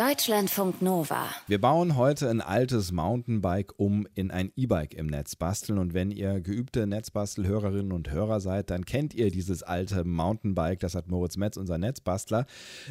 Deutschlandfunk Nova. Wir bauen heute ein altes Mountainbike um in ein E-Bike im Netz basteln. Und wenn ihr geübte Netzbastelhörerinnen und Hörer seid, dann kennt ihr dieses alte Mountainbike, das hat Moritz Metz, unser Netzbastler,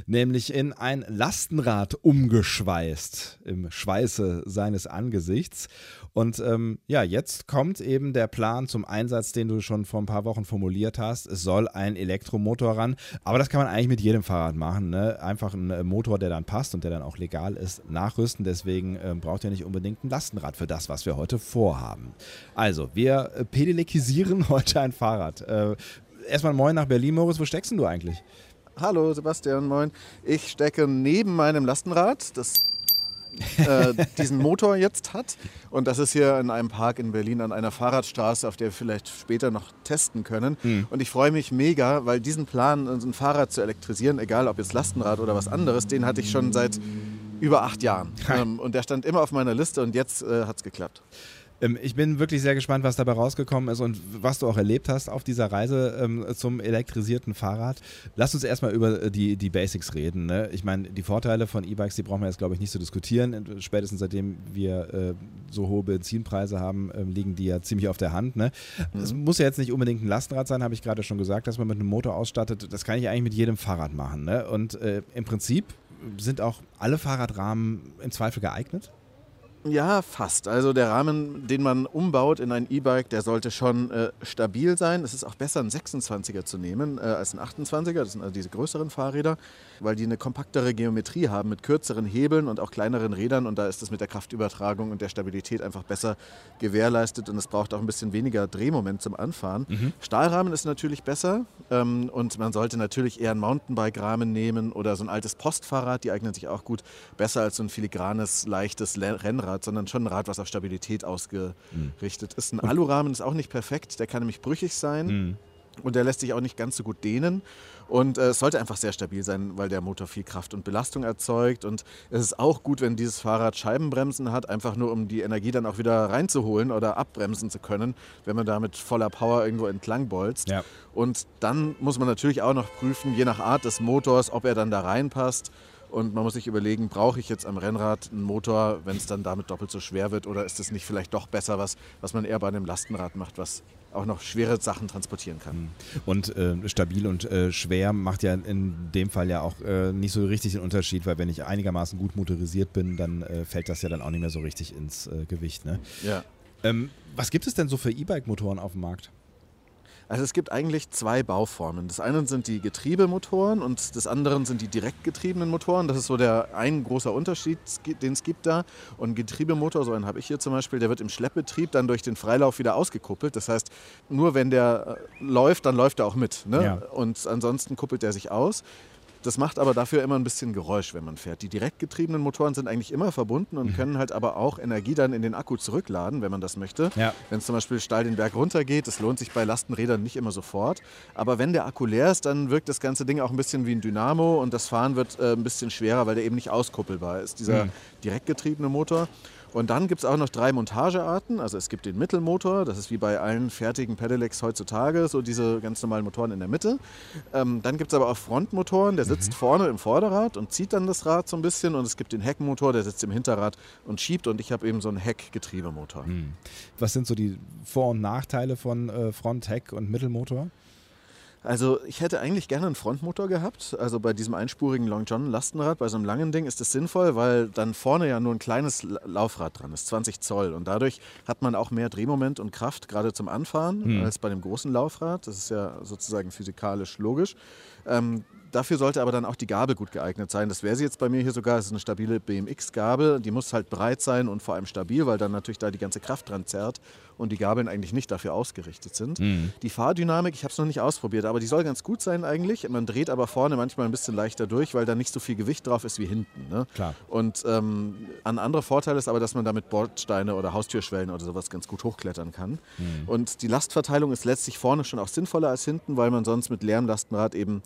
nämlich in ein Lastenrad umgeschweißt, im Schweiße seines Angesichts. Und ähm, ja, jetzt kommt eben der Plan zum Einsatz, den du schon vor ein paar Wochen formuliert hast. Es soll ein Elektromotor ran. Aber das kann man eigentlich mit jedem Fahrrad machen. Ne? Einfach ein Motor, der dann passt und der dann dann auch legal ist, nachrüsten. Deswegen äh, braucht ihr nicht unbedingt ein Lastenrad für das, was wir heute vorhaben. Also, wir äh, pedelekisieren heute ein Fahrrad. Äh, erstmal Moin nach Berlin, Moritz. Wo steckst du eigentlich? Hallo Sebastian, moin. Ich stecke neben meinem Lastenrad. Das äh, diesen Motor jetzt hat. Und das ist hier in einem Park in Berlin an einer Fahrradstraße, auf der wir vielleicht später noch testen können. Mhm. Und ich freue mich mega, weil diesen Plan, ein Fahrrad zu elektrisieren, egal ob jetzt Lastenrad oder was anderes, den hatte ich schon seit über acht Jahren. Ähm, und der stand immer auf meiner Liste und jetzt äh, hat es geklappt. Ähm, ich bin wirklich sehr gespannt, was dabei rausgekommen ist und was du auch erlebt hast auf dieser Reise ähm, zum elektrisierten Fahrrad. Lass uns erstmal über äh, die, die Basics reden. Ne? Ich meine, die Vorteile von E-Bikes, die brauchen wir jetzt, glaube ich, nicht zu diskutieren. Spätestens seitdem wir äh, so hohe Benzinpreise haben, äh, liegen die ja ziemlich auf der Hand. Ne? Mhm. Es muss ja jetzt nicht unbedingt ein Lastenrad sein, habe ich gerade schon gesagt, dass man mit einem Motor ausstattet. Das kann ich eigentlich mit jedem Fahrrad machen. Ne? Und äh, im Prinzip sind auch alle Fahrradrahmen im Zweifel geeignet? Ja, fast. Also der Rahmen, den man umbaut in ein E-Bike, der sollte schon äh, stabil sein. Es ist auch besser, einen 26er zu nehmen äh, als einen 28er. Das sind also diese größeren Fahrräder, weil die eine kompaktere Geometrie haben mit kürzeren Hebeln und auch kleineren Rädern. Und da ist es mit der Kraftübertragung und der Stabilität einfach besser gewährleistet. Und es braucht auch ein bisschen weniger Drehmoment zum Anfahren. Mhm. Stahlrahmen ist natürlich besser. Ähm, und man sollte natürlich eher einen Mountainbike-Rahmen nehmen oder so ein altes Postfahrrad. Die eignen sich auch gut. Besser als so ein filigranes, leichtes Rennrad. Rad, sondern schon ein Rad, was auf Stabilität ausgerichtet ist. Ein Alurahmen ist auch nicht perfekt, der kann nämlich brüchig sein. Mhm. Und der lässt sich auch nicht ganz so gut dehnen. Und äh, es sollte einfach sehr stabil sein, weil der Motor viel Kraft und Belastung erzeugt. Und es ist auch gut, wenn dieses Fahrrad Scheibenbremsen hat, einfach nur um die Energie dann auch wieder reinzuholen oder abbremsen zu können, wenn man da mit voller Power irgendwo entlang bolzt. Ja. Und dann muss man natürlich auch noch prüfen, je nach Art des Motors, ob er dann da reinpasst. Und man muss sich überlegen, brauche ich jetzt am Rennrad einen Motor, wenn es dann damit doppelt so schwer wird, oder ist es nicht vielleicht doch besser was, was man eher bei einem Lastenrad macht, was auch noch schwere Sachen transportieren kann. Hm. Und äh, stabil und äh, schwer macht ja in dem Fall ja auch äh, nicht so richtig den Unterschied, weil wenn ich einigermaßen gut motorisiert bin, dann äh, fällt das ja dann auch nicht mehr so richtig ins äh, Gewicht. Ne? Ja. Ähm, was gibt es denn so für E-Bike-Motoren auf dem Markt? Also es gibt eigentlich zwei Bauformen. Das eine sind die Getriebemotoren und das andere sind die direkt getriebenen Motoren. Das ist so der ein großer Unterschied, den es gibt da. Und ein Getriebemotor, so einen habe ich hier zum Beispiel, der wird im Schleppbetrieb dann durch den Freilauf wieder ausgekuppelt. Das heißt, nur wenn der äh, läuft, dann läuft er auch mit. Ne? Ja. Und ansonsten kuppelt er sich aus. Das macht aber dafür immer ein bisschen Geräusch, wenn man fährt. Die direktgetriebenen Motoren sind eigentlich immer verbunden und mhm. können halt aber auch Energie dann in den Akku zurückladen, wenn man das möchte. Ja. Wenn es zum Beispiel steil den Berg runtergeht, das lohnt sich bei Lastenrädern nicht immer sofort. Aber wenn der Akku leer ist, dann wirkt das ganze Ding auch ein bisschen wie ein Dynamo und das Fahren wird äh, ein bisschen schwerer, weil der eben nicht auskuppelbar ist, dieser mhm. direktgetriebene Motor. Und dann gibt es auch noch drei Montagearten. Also es gibt den Mittelmotor, das ist wie bei allen fertigen Pedelecs heutzutage, so diese ganz normalen Motoren in der Mitte. Ähm, dann gibt es aber auch Frontmotoren, der sitzt mhm. vorne im Vorderrad und zieht dann das Rad so ein bisschen. Und es gibt den Heckmotor, der sitzt im Hinterrad und schiebt. Und ich habe eben so einen Heckgetriebemotor. Mhm. Was sind so die Vor- und Nachteile von äh, Front-, Heck- und Mittelmotor? Also ich hätte eigentlich gerne einen Frontmotor gehabt. Also bei diesem einspurigen Long John Lastenrad, bei so einem langen Ding ist das sinnvoll, weil dann vorne ja nur ein kleines Laufrad dran ist, 20 Zoll. Und dadurch hat man auch mehr Drehmoment und Kraft, gerade zum Anfahren, hm. als bei dem großen Laufrad. Das ist ja sozusagen physikalisch logisch. Ähm, Dafür sollte aber dann auch die Gabel gut geeignet sein. Das wäre sie jetzt bei mir hier sogar. Das ist eine stabile BMX-Gabel. Die muss halt breit sein und vor allem stabil, weil dann natürlich da die ganze Kraft dran zerrt und die Gabeln eigentlich nicht dafür ausgerichtet sind. Mhm. Die Fahrdynamik, ich habe es noch nicht ausprobiert, aber die soll ganz gut sein eigentlich. Man dreht aber vorne manchmal ein bisschen leichter durch, weil da nicht so viel Gewicht drauf ist wie hinten. Ne? Klar. Und ähm, ein anderer Vorteil ist aber, dass man damit Bordsteine oder Haustürschwellen oder sowas ganz gut hochklettern kann. Mhm. Und die Lastverteilung ist letztlich vorne schon auch sinnvoller als hinten, weil man sonst mit leerem Lastenrad eben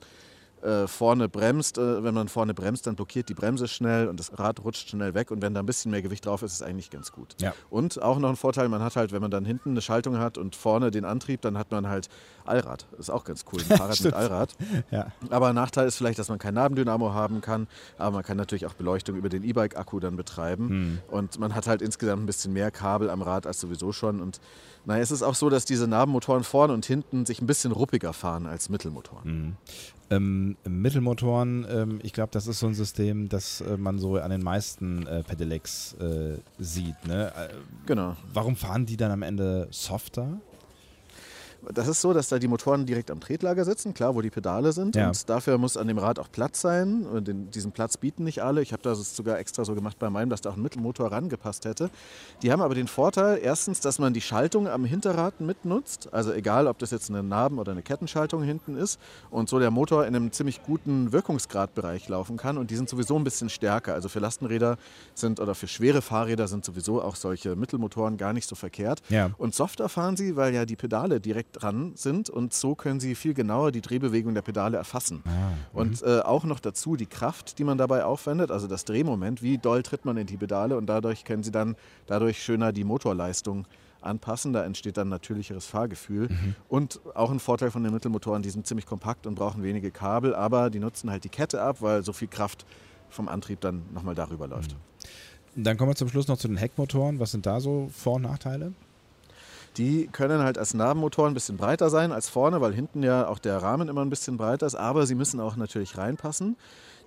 äh, vorne bremst. Äh, wenn man vorne bremst, dann blockiert die Bremse schnell und das Rad rutscht schnell weg. Und wenn da ein bisschen mehr Gewicht drauf ist, ist es eigentlich ganz gut. Ja. Und auch noch ein Vorteil, man hat halt, wenn man dann hinten eine Schaltung hat und vorne den Antrieb, dann hat man halt Allrad. Das ist auch ganz cool, ein Fahrrad mit Allrad. Ja. Aber ein Nachteil ist vielleicht, dass man kein Nabendynamo haben kann. Aber man kann natürlich auch Beleuchtung über den E-Bike-Akku dann betreiben. Hm. Und man hat halt insgesamt ein bisschen mehr Kabel am Rad als sowieso schon. Und naja, es ist auch so, dass diese Nabenmotoren vorne und hinten sich ein bisschen ruppiger fahren als Mittelmotoren. Mhm. Ähm, Mittelmotoren, ähm, ich glaube, das ist so ein System, das äh, man so an den meisten äh, Pedelecs äh, sieht. Ne? Äh, Genau. warum fahren die dann am Ende softer? Das ist so, dass da die Motoren direkt am Tretlager sitzen, klar, wo die Pedale sind. Ja. Und dafür muss an dem Rad auch Platz sein. Und den, diesen Platz bieten nicht alle. Ich habe das sogar extra so gemacht bei meinem, dass da auch ein Mittelmotor rangepasst hätte. Die haben aber den Vorteil, erstens, dass man die Schaltung am Hinterrad mitnutzt. Also egal, ob das jetzt eine Naben- oder eine Kettenschaltung hinten ist. Und so der Motor in einem ziemlich guten Wirkungsgradbereich laufen kann. Und die sind sowieso ein bisschen stärker. Also für Lastenräder sind oder für schwere Fahrräder sind sowieso auch solche Mittelmotoren gar nicht so verkehrt. Ja. Und softer fahren sie, weil ja die Pedale direkt dran sind und so können sie viel genauer die Drehbewegung der Pedale erfassen. Und äh, auch noch dazu die Kraft, die man dabei aufwendet, also das Drehmoment, wie doll tritt man in die Pedale und dadurch können sie dann dadurch schöner die Motorleistung anpassen. Da entsteht dann natürlicheres Fahrgefühl. Und auch ein Vorteil von den Mittelmotoren, die sind ziemlich kompakt und brauchen wenige Kabel, aber die nutzen halt die Kette ab, weil so viel Kraft vom Antrieb dann nochmal darüber läuft. Dann kommen wir zum Schluss noch zu den Heckmotoren. Was sind da so Vor- und Nachteile? Die können halt als Nabenmotor ein bisschen breiter sein als vorne, weil hinten ja auch der Rahmen immer ein bisschen breiter ist, aber sie müssen auch natürlich reinpassen.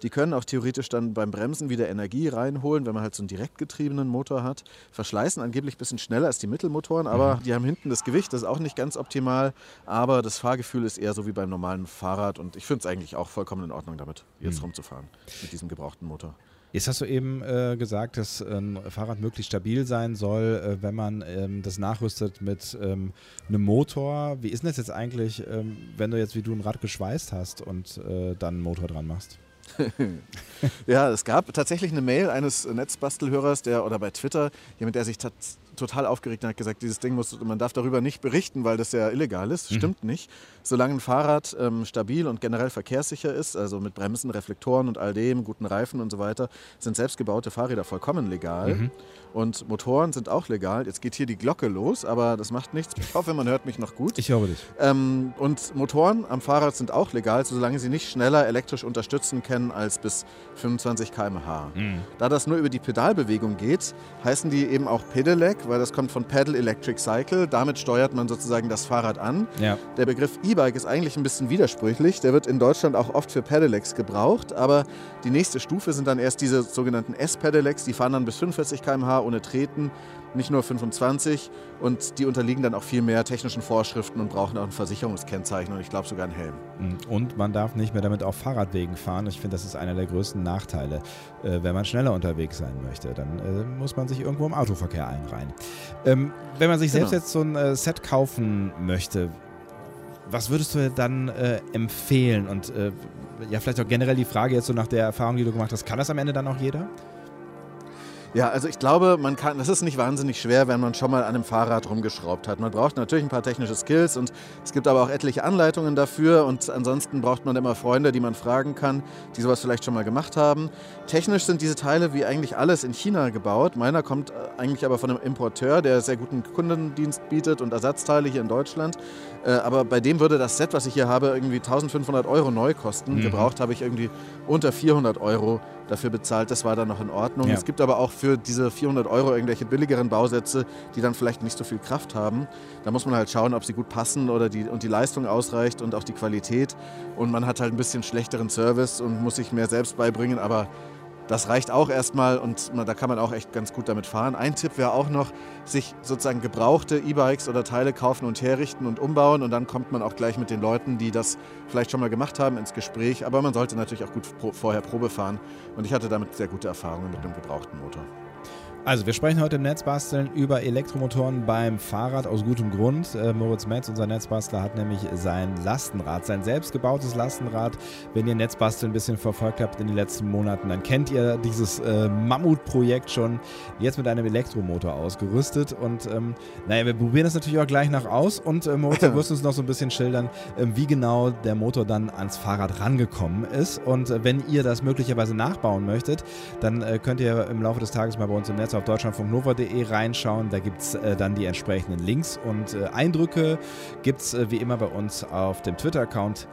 Die können auch theoretisch dann beim Bremsen wieder Energie reinholen, wenn man halt so einen direktgetriebenen Motor hat. Verschleißen angeblich ein bisschen schneller als die Mittelmotoren, aber die haben hinten das Gewicht, das ist auch nicht ganz optimal. Aber das Fahrgefühl ist eher so wie beim normalen Fahrrad und ich finde es eigentlich auch vollkommen in Ordnung damit, jetzt rumzufahren mit diesem gebrauchten Motor. Jetzt hast du eben äh, gesagt, dass ein Fahrrad möglichst stabil sein soll, äh, wenn man ähm, das nachrüstet mit ähm, einem Motor. Wie ist denn das jetzt eigentlich, ähm, wenn du jetzt wie du ein Rad geschweißt hast und äh, dann einen Motor dran machst? Ja, es gab tatsächlich eine Mail eines Netzbastelhörers, der oder bei Twitter, jemand, der sich tats- total aufgeregt hat, hat gesagt, dieses Ding muss, man darf darüber nicht berichten, weil das ja illegal ist. Stimmt nicht. Solange ein Fahrrad ähm, stabil und generell verkehrssicher ist, also mit Bremsen, Reflektoren und all dem, guten Reifen und so weiter, sind selbstgebaute Fahrräder vollkommen legal. Und Motoren sind auch legal. Jetzt geht hier die Glocke los, aber das macht nichts. Ich hoffe, man hört mich noch gut. Ich höre dich. Ähm, und Motoren am Fahrrad sind auch legal, solange sie nicht schneller elektrisch unterstützen können als bis 25 km/h. Da das nur über die Pedalbewegung geht, heißen die eben auch Pedelec, weil das kommt von Pedal Electric Cycle. Damit steuert man sozusagen das Fahrrad an. Ja. Der Begriff E-Bike ist eigentlich ein bisschen widersprüchlich. Der wird in Deutschland auch oft für Pedelecs gebraucht, aber die nächste Stufe sind dann erst diese sogenannten S-Pedelecs. Die fahren dann bis 45 km/h ohne Treten, nicht nur 25 und die unterliegen dann auch viel mehr technischen Vorschriften und brauchen auch ein Versicherungskennzeichen und ich glaube sogar ein Helm. Und man darf nicht mehr damit auf Fahrradwegen fahren. Ich finde, das ist einer der größten Nachteile. Äh, wenn man schneller unterwegs sein möchte, dann äh, muss man sich irgendwo im Autoverkehr einreihen. Ähm, wenn man sich Genau. selbst jetzt so ein äh, Set kaufen möchte, was würdest du dann äh, empfehlen? Und äh, ja, vielleicht auch generell die Frage jetzt so nach der Erfahrung, die du gemacht hast, kann das am Ende dann auch jeder? Ja, also ich glaube, man kann, das ist nicht wahnsinnig schwer, wenn man schon mal an einem Fahrrad rumgeschraubt hat. Man braucht natürlich ein paar technische Skills und es gibt aber auch etliche Anleitungen dafür und ansonsten braucht man immer Freunde, die man fragen kann, die sowas vielleicht schon mal gemacht haben. Technisch sind diese Teile wie eigentlich alles in China gebaut. Meiner kommt äh, eigentlich aber von einem Importeur, der sehr guten Kundendienst bietet und Ersatzteile hier in Deutschland. Äh, Aber bei dem würde das Set, was ich hier habe, irgendwie 1500 Euro neu kosten. Gebraucht habe ich irgendwie unter 400 Euro dafür bezahlt. Das war dann noch in Ordnung. Ja. Es gibt aber auch für diese 400 Euro irgendwelche billigeren Bausätze, die dann vielleicht nicht so viel Kraft haben. Da muss man halt schauen, ob sie gut passen oder die, und die Leistung ausreicht und auch die Qualität. Und man hat halt ein bisschen schlechteren Service und muss sich mehr selbst beibringen. Aber das reicht auch erstmal und da kann man auch echt ganz gut damit fahren. Ein Tipp wäre auch noch, sich sozusagen gebrauchte E-Bikes oder Teile kaufen und herrichten und umbauen und dann kommt man auch gleich mit den Leuten, die das vielleicht schon mal gemacht haben, ins Gespräch. Aber man sollte natürlich auch gut vorher Probe fahren und ich hatte damit sehr gute Erfahrungen mit einem gebrauchten Motor. Also, wir sprechen heute im Netzbasteln über Elektromotoren beim Fahrrad aus gutem Grund. Äh, Moritz Metz, unser Netzbastler, hat nämlich sein Lastenrad, sein selbstgebautes Lastenrad. Wenn ihr Netzbasteln ein bisschen verfolgt habt in den letzten Monaten, dann kennt ihr dieses äh, Mammutprojekt schon jetzt mit einem Elektromotor ausgerüstet. Und ähm, naja, wir probieren das natürlich auch gleich nach aus. Und äh, Moritz, du wirst uns noch so ein bisschen schildern, äh, wie genau der Motor dann ans Fahrrad rangekommen ist. Und äh, wenn ihr das möglicherweise nachbauen möchtet, dann äh, könnt ihr im Laufe des Tages mal bei uns im Netz auf deutschlandfunknova.de reinschauen. Da gibt es äh, dann die entsprechenden Links und äh, Eindrücke gibt es äh, wie immer bei uns auf dem Twitter-Account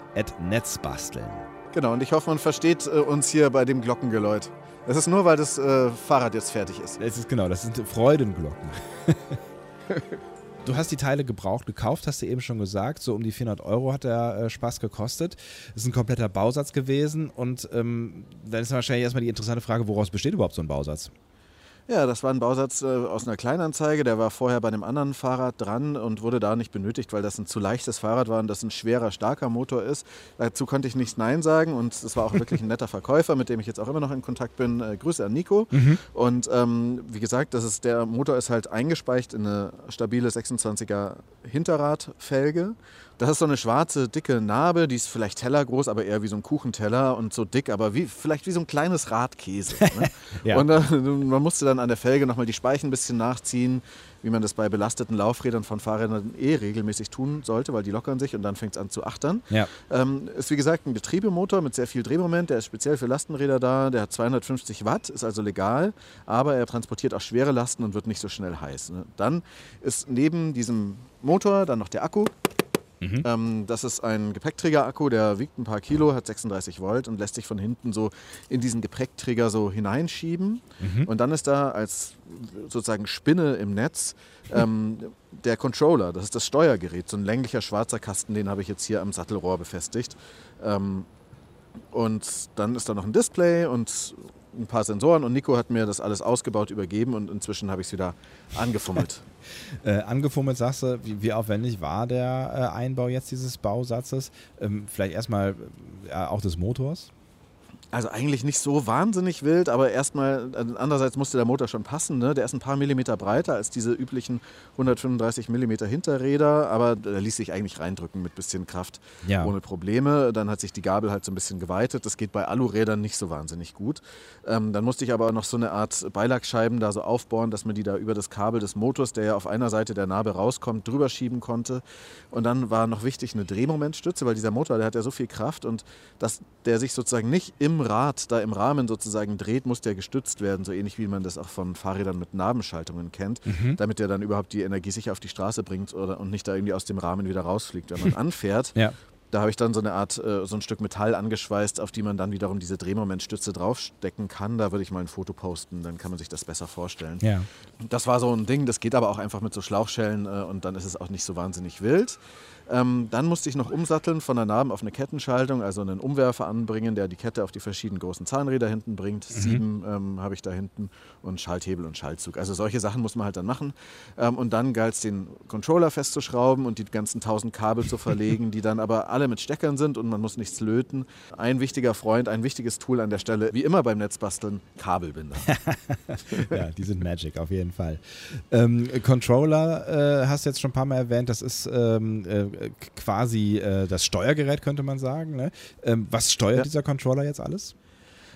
Netzbasteln. Genau, und ich hoffe, man versteht äh, uns hier bei dem Glockengeläut. Das ist nur, weil das äh, Fahrrad jetzt fertig ist. Das ist genau, das sind Freudenglocken. Du hast die Teile gebraucht gekauft, hast du eben schon gesagt. So um die 400 Euro hat der äh, Spaß gekostet. Das ist ein kompletter Bausatz gewesen. Und ähm, dann ist wahrscheinlich erstmal die interessante Frage, woraus besteht überhaupt so ein Bausatz? Ja, das war ein Bausatz äh, aus einer Kleinanzeige. Der war vorher bei einem anderen Fahrrad dran und wurde da nicht benötigt, weil das ein zu leichtes Fahrrad war und das ein schwerer, starker Motor ist. Dazu konnte ich nicht Nein sagen und es war auch wirklich ein netter Verkäufer, mit dem ich jetzt auch immer noch in Kontakt bin. Äh, Grüße an Nico. Mhm. Und ähm, wie gesagt, das ist, der Motor ist halt eingespeicht in eine stabile 26er Hinterradfelge das ist so eine schwarze, dicke Narbe, die ist vielleicht tellergroß, aber eher wie so ein Kuchenteller und so dick, aber wie, vielleicht wie so ein kleines Radkäse. Ne? ja. Und äh, man musste dann an der Felge nochmal die Speichen ein bisschen nachziehen, wie man das bei belasteten Laufrädern von Fahrrädern eh regelmäßig tun sollte, weil die lockern sich und dann fängt es an zu achtern. Ja. Ähm, ist wie gesagt ein Getriebemotor mit sehr viel Drehmoment, der ist speziell für Lastenräder da, der hat 250 Watt, ist also legal, aber er transportiert auch schwere Lasten und wird nicht so schnell heiß. Ne? Dann ist neben diesem Motor dann noch der Akku. Mhm. Ähm, das ist ein Gepäckträger-Akku, der wiegt ein paar Kilo, hat 36 Volt und lässt sich von hinten so in diesen Gepäckträger so hineinschieben. Mhm. Und dann ist da als sozusagen Spinne im Netz ähm, der Controller, das ist das Steuergerät, so ein länglicher schwarzer Kasten, den habe ich jetzt hier am Sattelrohr befestigt. Ähm, und dann ist da noch ein Display und ein paar Sensoren und Nico hat mir das alles ausgebaut, übergeben und inzwischen habe ich es wieder angefummelt. äh, angefummelt sagst du, wie, wie, aufwendig war der äh, Einbau jetzt dieses Bausatzes? Ähm, vielleicht erstmal äh, auch des Motors? Also eigentlich nicht so wahnsinnig wild, aber erstmal, äh, andererseits musste der Motor schon passen. Ne? Der ist ein paar Millimeter breiter als diese üblichen 135 Millimeter Hinterräder, aber der ließ sich eigentlich reindrücken mit bisschen Kraft ja. ohne Probleme. Dann hat sich die Gabel halt so ein bisschen geweitet. Das geht bei Alurädern nicht so wahnsinnig gut. Ähm, dann musste ich aber noch so eine Art Beilagscheiben da so aufbauen, dass man die da über das Kabel des Motors, der ja auf einer Seite der Narbe rauskommt, drüber schieben konnte. Und dann war noch wichtig eine Drehmomentstütze, weil dieser Motor, der hat ja so viel Kraft und dass der sich sozusagen nicht im Rad da im Rahmen sozusagen dreht, muss der gestützt werden, so ähnlich wie man das auch von Fahrrädern mit Nabenschaltungen kennt, mhm. damit der dann überhaupt die Energie sicher auf die Straße bringt oder, und nicht da irgendwie aus dem Rahmen wieder rausfliegt, wenn man anfährt. Ja. Da habe ich dann so eine Art, äh, so ein Stück Metall angeschweißt, auf die man dann wiederum diese Drehmomentstütze draufstecken kann. Da würde ich mal ein Foto posten, dann kann man sich das besser vorstellen. Ja. Das war so ein Ding, das geht aber auch einfach mit so Schlauchschellen äh, und dann ist es auch nicht so wahnsinnig wild. Ähm, dann musste ich noch umsatteln von der Narben auf eine Kettenschaltung, also einen Umwerfer anbringen, der die Kette auf die verschiedenen großen Zahnräder hinten bringt. Mhm. Sieben ähm, habe ich da hinten und Schalthebel und Schaltzug. Also solche Sachen muss man halt dann machen. Ähm, und dann galt es, den Controller festzuschrauben und die ganzen tausend Kabel zu verlegen, die dann aber alle mit Steckern sind und man muss nichts löten. Ein wichtiger Freund, ein wichtiges Tool an der Stelle, wie immer beim Netzbasteln, Kabelbinder. ja, die sind Magic auf jeden Fall. Ähm, Controller äh, hast du jetzt schon ein paar Mal erwähnt, das ist ähm, äh, quasi äh, das Steuergerät, könnte man sagen. Ne? Ähm, was steuert ja. dieser Controller jetzt alles?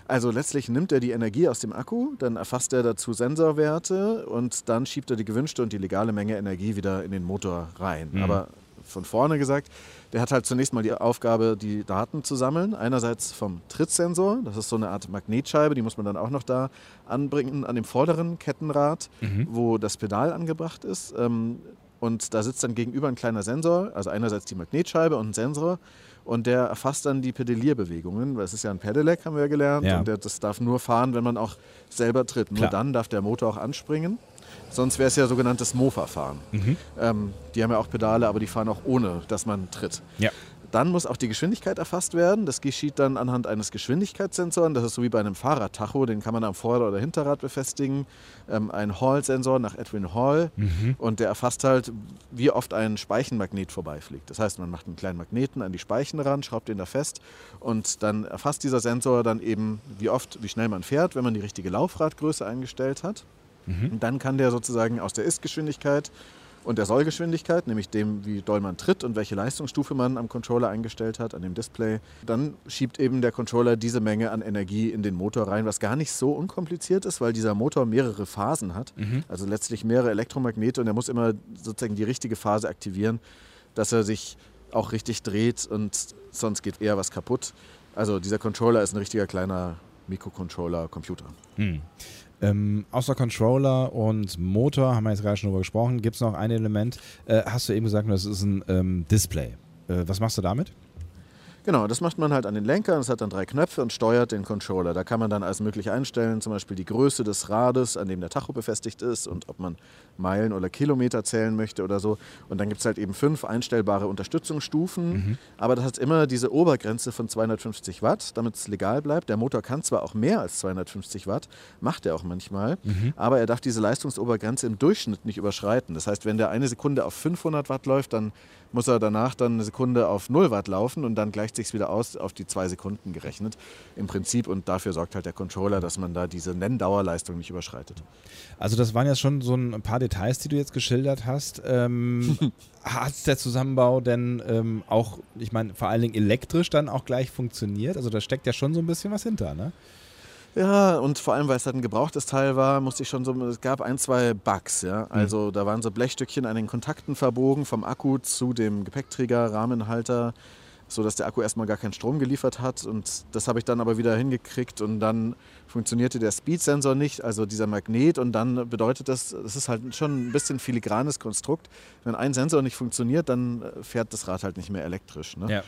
Also letztlich nimmt er die Energie aus dem Akku, dann erfasst er dazu Sensorwerte und dann schiebt er die gewünschte und die legale Menge Energie wieder in den Motor rein. Mhm. Aber von vorne gesagt, der hat halt zunächst mal die Aufgabe, die Daten zu sammeln. Einerseits vom Trittsensor, das ist so eine Art Magnetscheibe, die muss man dann auch noch da anbringen an dem vorderen Kettenrad, mhm. wo das Pedal angebracht ist. Ähm, und da sitzt dann gegenüber ein kleiner Sensor, also einerseits die Magnetscheibe und ein Sensor. Und der erfasst dann die Pedalierbewegungen, weil es ist ja ein Pedelec, haben wir ja gelernt. Ja. Und der, das darf nur fahren, wenn man auch selber tritt. Nur Klar. dann darf der Motor auch anspringen. Sonst wäre es ja sogenanntes Mofa-Fahren. Mhm. Ähm, die haben ja auch Pedale, aber die fahren auch ohne, dass man tritt. Ja. Dann muss auch die Geschwindigkeit erfasst werden. Das geschieht dann anhand eines Geschwindigkeitssensoren. Das ist so wie bei einem Fahrradtacho, den kann man am Vorder- oder Hinterrad befestigen. Ähm, ein Hall-Sensor nach Edwin Hall mhm. und der erfasst halt, wie oft ein Speichenmagnet vorbeifliegt. Das heißt, man macht einen kleinen Magneten an die Speichen ran, schraubt den da fest und dann erfasst dieser Sensor dann eben, wie oft, wie schnell man fährt, wenn man die richtige Laufradgröße eingestellt hat. Mhm. Und dann kann der sozusagen aus der Ist-Geschwindigkeit und der Sollgeschwindigkeit, nämlich dem, wie doll man tritt und welche Leistungsstufe man am Controller eingestellt hat, an dem Display. Dann schiebt eben der Controller diese Menge an Energie in den Motor rein, was gar nicht so unkompliziert ist, weil dieser Motor mehrere Phasen hat, mhm. also letztlich mehrere Elektromagnete und er muss immer sozusagen die richtige Phase aktivieren, dass er sich auch richtig dreht und sonst geht eher was kaputt. Also dieser Controller ist ein richtiger kleiner Mikrocontroller-Computer. Mhm. Ähm, außer Controller und Motor, haben wir jetzt gerade schon drüber gesprochen, gibt es noch ein Element. Äh, hast du eben gesagt, das ist ein ähm, Display. Äh, was machst du damit? Genau, das macht man halt an den Lenker. Es hat dann drei Knöpfe und steuert den Controller. Da kann man dann alles möglich einstellen, zum Beispiel die Größe des Rades, an dem der Tacho befestigt ist und ob man Meilen oder Kilometer zählen möchte oder so. Und dann gibt es halt eben fünf einstellbare Unterstützungsstufen. Mhm. Aber das hat immer diese Obergrenze von 250 Watt, damit es legal bleibt. Der Motor kann zwar auch mehr als 250 Watt, macht er auch manchmal, mhm. aber er darf diese Leistungsobergrenze im Durchschnitt nicht überschreiten. Das heißt, wenn der eine Sekunde auf 500 Watt läuft, dann muss er danach dann eine Sekunde auf 0 Watt laufen und dann gleicht sich wieder aus auf die zwei Sekunden gerechnet im Prinzip und dafür sorgt halt der Controller, dass man da diese Nenndauerleistung nicht überschreitet. Also das waren ja schon so ein paar Details, die du jetzt geschildert hast. Ähm, hat der Zusammenbau denn ähm, auch, ich meine, vor allen Dingen elektrisch dann auch gleich funktioniert? Also da steckt ja schon so ein bisschen was hinter, ne? Ja, und vor allem, weil es halt ein gebrauchtes Teil war, musste ich schon so, es gab ein, zwei Bugs, ja. Mhm. Also mhm. da waren so Blechstückchen an den Kontakten verbogen, vom Akku zu dem Gepäckträger, Rahmenhalter so dass der Akku erstmal gar keinen Strom geliefert hat. Und das habe ich dann aber wieder hingekriegt und dann funktionierte der Speed-Sensor nicht, also dieser Magnet. Und dann bedeutet das, das ist halt schon ein bisschen filigranes Konstrukt. Wenn ein Sensor nicht funktioniert, dann äh, fährt das Rad halt nicht mehr elektrisch. Ne? Ja.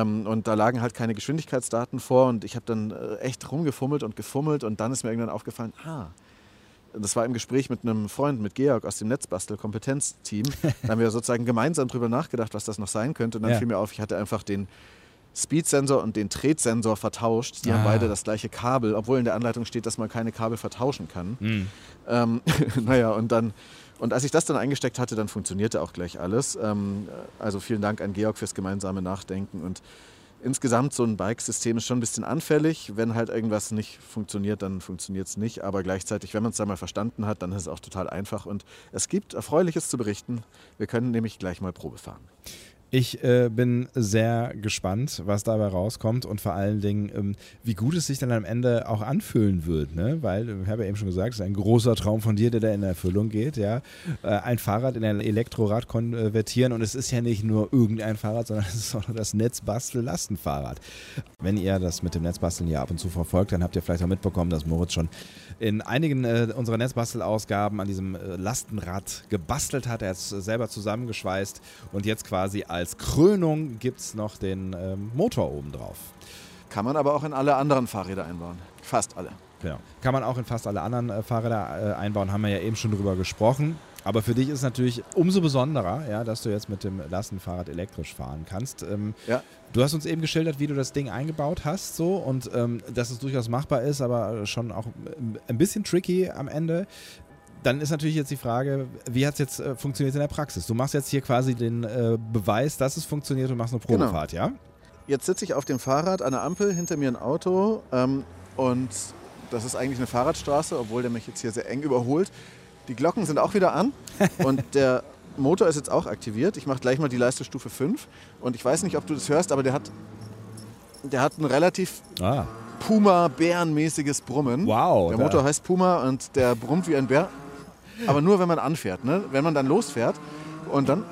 Ähm, und da lagen halt keine Geschwindigkeitsdaten vor und ich habe dann äh, echt rumgefummelt und gefummelt und dann ist mir irgendwann aufgefallen, ah, das war im Gespräch mit einem Freund, mit Georg aus dem Netzbastel-Kompetenzteam. Da haben wir sozusagen gemeinsam drüber nachgedacht, was das noch sein könnte. Und dann ja. fiel mir auf, ich hatte einfach den Speed-Sensor und den Tretsensor vertauscht. Die ah. haben beide das gleiche Kabel, obwohl in der Anleitung steht, dass man keine Kabel vertauschen kann. Mhm. Ähm, naja, und dann. Und als ich das dann eingesteckt hatte, dann funktionierte auch gleich alles. Ähm, also vielen Dank an Georg fürs gemeinsame Nachdenken. Und insgesamt so ein Bike-System ist schon ein bisschen anfällig. Wenn halt irgendwas nicht funktioniert, dann funktioniert es nicht. Aber gleichzeitig, wenn man es dann mal verstanden hat, dann ist es auch total einfach. Und es gibt Erfreuliches zu berichten. Wir können nämlich gleich mal Probe fahren. Ich äh, bin sehr gespannt, was dabei rauskommt und vor allen Dingen, ähm, wie gut es sich dann am Ende auch anfühlen wird. Ne? Weil, ich habe ja eben schon gesagt, es ist ein großer Traum von dir, der da in Erfüllung geht. Ja? Äh, ein Fahrrad in ein Elektrorad konvertieren und es ist ja nicht nur irgendein Fahrrad, sondern es ist auch noch das Netzbastel-Lastenfahrrad. Wenn ihr das mit dem Netzbasteln hier ab und zu verfolgt, dann habt ihr vielleicht auch mitbekommen, dass Moritz schon in einigen äh, unserer Netzbastelausgaben an diesem äh, Lastenrad gebastelt hat. Er hat es selber zusammengeschweißt und jetzt quasi als als Krönung gibt es noch den ähm, Motor oben drauf. Kann man aber auch in alle anderen Fahrräder einbauen. Fast alle. Genau. Kann man auch in fast alle anderen äh, Fahrräder äh, einbauen, haben wir ja eben schon drüber gesprochen. Aber für dich ist es natürlich umso besonderer, ja, dass du jetzt mit dem Lastenfahrrad elektrisch fahren kannst. Ähm, ja. Du hast uns eben geschildert, wie du das Ding eingebaut hast, so und ähm, dass es durchaus machbar ist, aber schon auch ein bisschen tricky am Ende dann ist natürlich jetzt die Frage, wie hat es jetzt äh, funktioniert in der Praxis? Du machst jetzt hier quasi den äh, Beweis, dass es funktioniert und machst eine genau. Probefahrt, genau. ja? Jetzt sitze ich auf dem Fahrrad an der Ampel, hinter mir ein Auto ähm, und das ist eigentlich eine Fahrradstraße, obwohl der mich jetzt hier sehr eng überholt. Die Glocken sind auch wieder an und der Motor ist jetzt auch aktiviert. Ich mache gleich mal die Leistungsstufe 5 und ich weiß nicht, ob du das hörst, aber der hat, der hat ein relativ ah. Puma-Bärenmäßiges Brummen. Wow. Der Motor heißt Puma und der brummt wie ein Bär aber nur wenn man anfährt. Ne? Wenn man dann losfährt und dann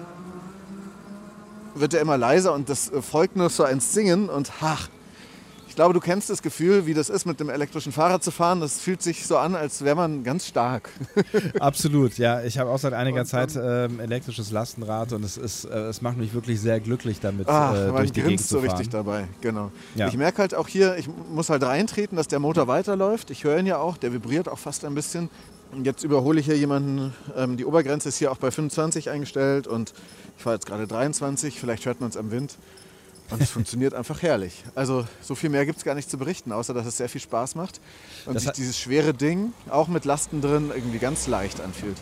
wird er immer leiser und das folgt nur so ein Singen und ach, ich glaube, du kennst das Gefühl, wie das ist, mit dem elektrischen Fahrrad zu fahren. Das fühlt sich so an, als wäre man ganz stark. Absolut, ja. Ich habe auch seit einiger Zeit ähm, elektrisches Lastenrad und es, ist, äh, es macht mich wirklich sehr glücklich damit, Ach, äh, durch die Gegend zu fahren. so richtig dabei, genau. Ja. Ich merke halt auch hier, ich muss halt reintreten, dass der Motor weiterläuft. Ich höre ihn ja auch, der vibriert auch fast ein bisschen. Jetzt überhole ich hier jemanden. Ähm, die Obergrenze ist hier auch bei 25 eingestellt und ich fahre jetzt gerade 23. Vielleicht hört man es am Wind. Und es funktioniert einfach herrlich. Also so viel mehr gibt es gar nicht zu berichten, außer dass es sehr viel Spaß macht und das sich dieses schwere Ding auch mit Lasten drin irgendwie ganz leicht anfühlt.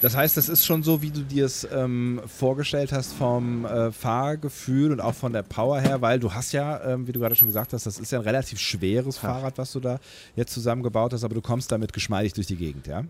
Das heißt, das ist schon so, wie du dir es ähm, vorgestellt hast vom äh, Fahrgefühl und auch von der Power her, weil du hast ja, ähm, wie du gerade schon gesagt hast, das ist ja ein relativ schweres ja. Fahrrad, was du da jetzt zusammengebaut hast, aber du kommst damit geschmeidig durch die Gegend, ja?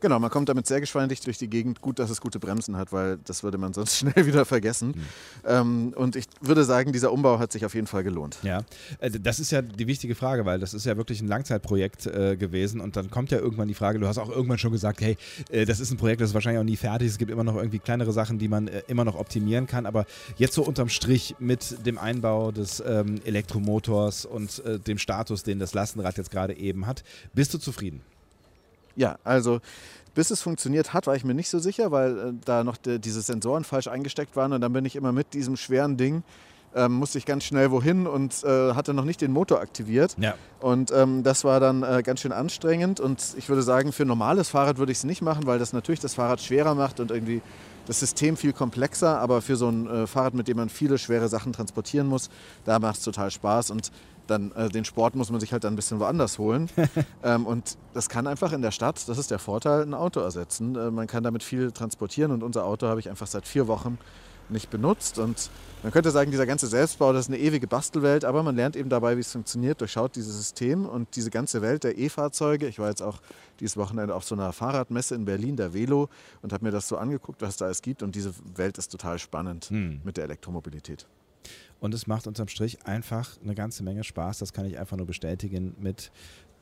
Genau, man kommt damit sehr geschmeidig durch die Gegend. Gut, dass es gute Bremsen hat, weil das würde man sonst schnell wieder vergessen. Mhm. Ähm, und ich würde sagen, dieser Umbau hat sich auf jeden Fall gelohnt. Ja, äh, das ist ja die wichtige Frage, weil das ist ja wirklich ein Langzeitprojekt äh, gewesen. Und dann kommt ja irgendwann die Frage, du hast auch irgendwann schon gesagt, hey, äh, das ist ein Projekt, das ist wahrscheinlich auch nie fertig. Es gibt immer noch irgendwie kleinere Sachen, die man äh, immer noch optimieren kann. Aber jetzt so unterm Strich mit dem Einbau des ähm, Elektromotors und äh, dem Status, den das Lastenrad jetzt gerade eben hat, bist du zufrieden? Ja, also bis es funktioniert hat, war ich mir nicht so sicher, weil äh, da noch de, diese Sensoren falsch eingesteckt waren. Und dann bin ich immer mit diesem schweren Ding, ähm, musste ich ganz schnell wohin und äh, hatte noch nicht den Motor aktiviert. Ja. Und ähm, das war dann äh, ganz schön anstrengend. Und ich würde sagen, für ein normales Fahrrad würde ich es nicht machen, weil das natürlich das Fahrrad schwerer macht und irgendwie das System viel komplexer. Aber für so ein äh, Fahrrad, mit dem man viele schwere Sachen transportieren muss, da macht es total Spaß. Und dann äh, den Sport muss man sich halt dann ein bisschen woanders holen. ähm, und das kann einfach in der Stadt, das ist der Vorteil, ein Auto ersetzen. Äh, man kann damit viel transportieren und unser Auto habe ich einfach seit vier Wochen nicht benutzt. Und man könnte sagen, dieser ganze Selbstbau, das ist eine ewige Bastelwelt, aber man lernt eben dabei, wie es funktioniert, durchschaut dieses System und diese ganze Welt der E-Fahrzeuge. Ich war jetzt auch dieses Wochenende auf so einer Fahrradmesse in Berlin, der Velo, und habe mir das so angeguckt, was es da alles gibt. Und diese Welt ist total spannend hm. mit der Elektromobilität. Und es macht unterm Strich einfach eine ganze Menge Spaß. Das kann ich einfach nur bestätigen mit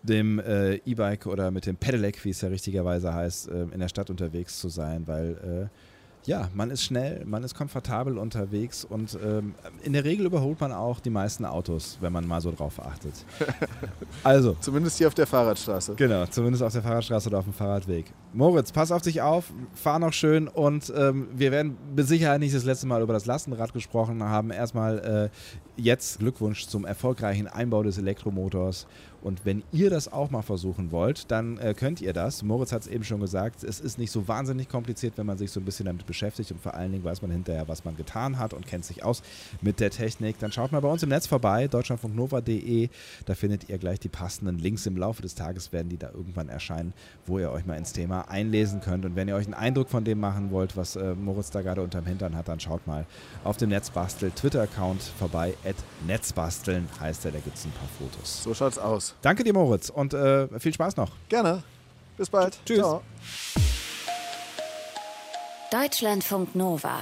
dem äh, E-Bike oder mit dem Pedelec, wie es ja richtigerweise heißt, äh, in der Stadt unterwegs zu sein, weil äh, ja, man ist schnell, man ist komfortabel unterwegs und ähm, in der Regel überholt man auch die meisten Autos, wenn man mal so drauf achtet. Also. zumindest hier auf der Fahrradstraße. Genau, zumindest auf der Fahrradstraße oder auf dem Fahrradweg. Moritz, pass auf dich auf, fahr noch schön und ähm, wir werden mit Sicherheit nicht das letzte Mal über das Lastenrad gesprochen haben. Erstmal äh, jetzt Glückwunsch zum erfolgreichen Einbau des Elektromotors und wenn ihr das auch mal versuchen wollt, dann äh, könnt ihr das. Moritz hat es eben schon gesagt, es ist nicht so wahnsinnig kompliziert, wenn man sich so ein bisschen damit beschäftigt und vor allen Dingen weiß man hinterher, was man getan hat und kennt sich aus mit der Technik. Dann schaut mal bei uns im Netz vorbei, deutschlandfunknova.de. Da findet ihr gleich die passenden Links. Im Laufe des Tages werden die da irgendwann erscheinen, wo ihr euch mal ins Thema einlesen könnt. Und wenn ihr euch einen Eindruck von dem machen wollt, was äh, Moritz da gerade unterm Hintern hat, dann schaut mal auf dem Netzbastel Twitter-Account vorbei. Netzbasteln heißt er, da gibt es ein paar Fotos. So schaut's aus. Danke dir, Moritz, und äh, viel Spaß noch. Gerne. Bis bald. Tschüss. Ciao. Deutschlandfunk Nova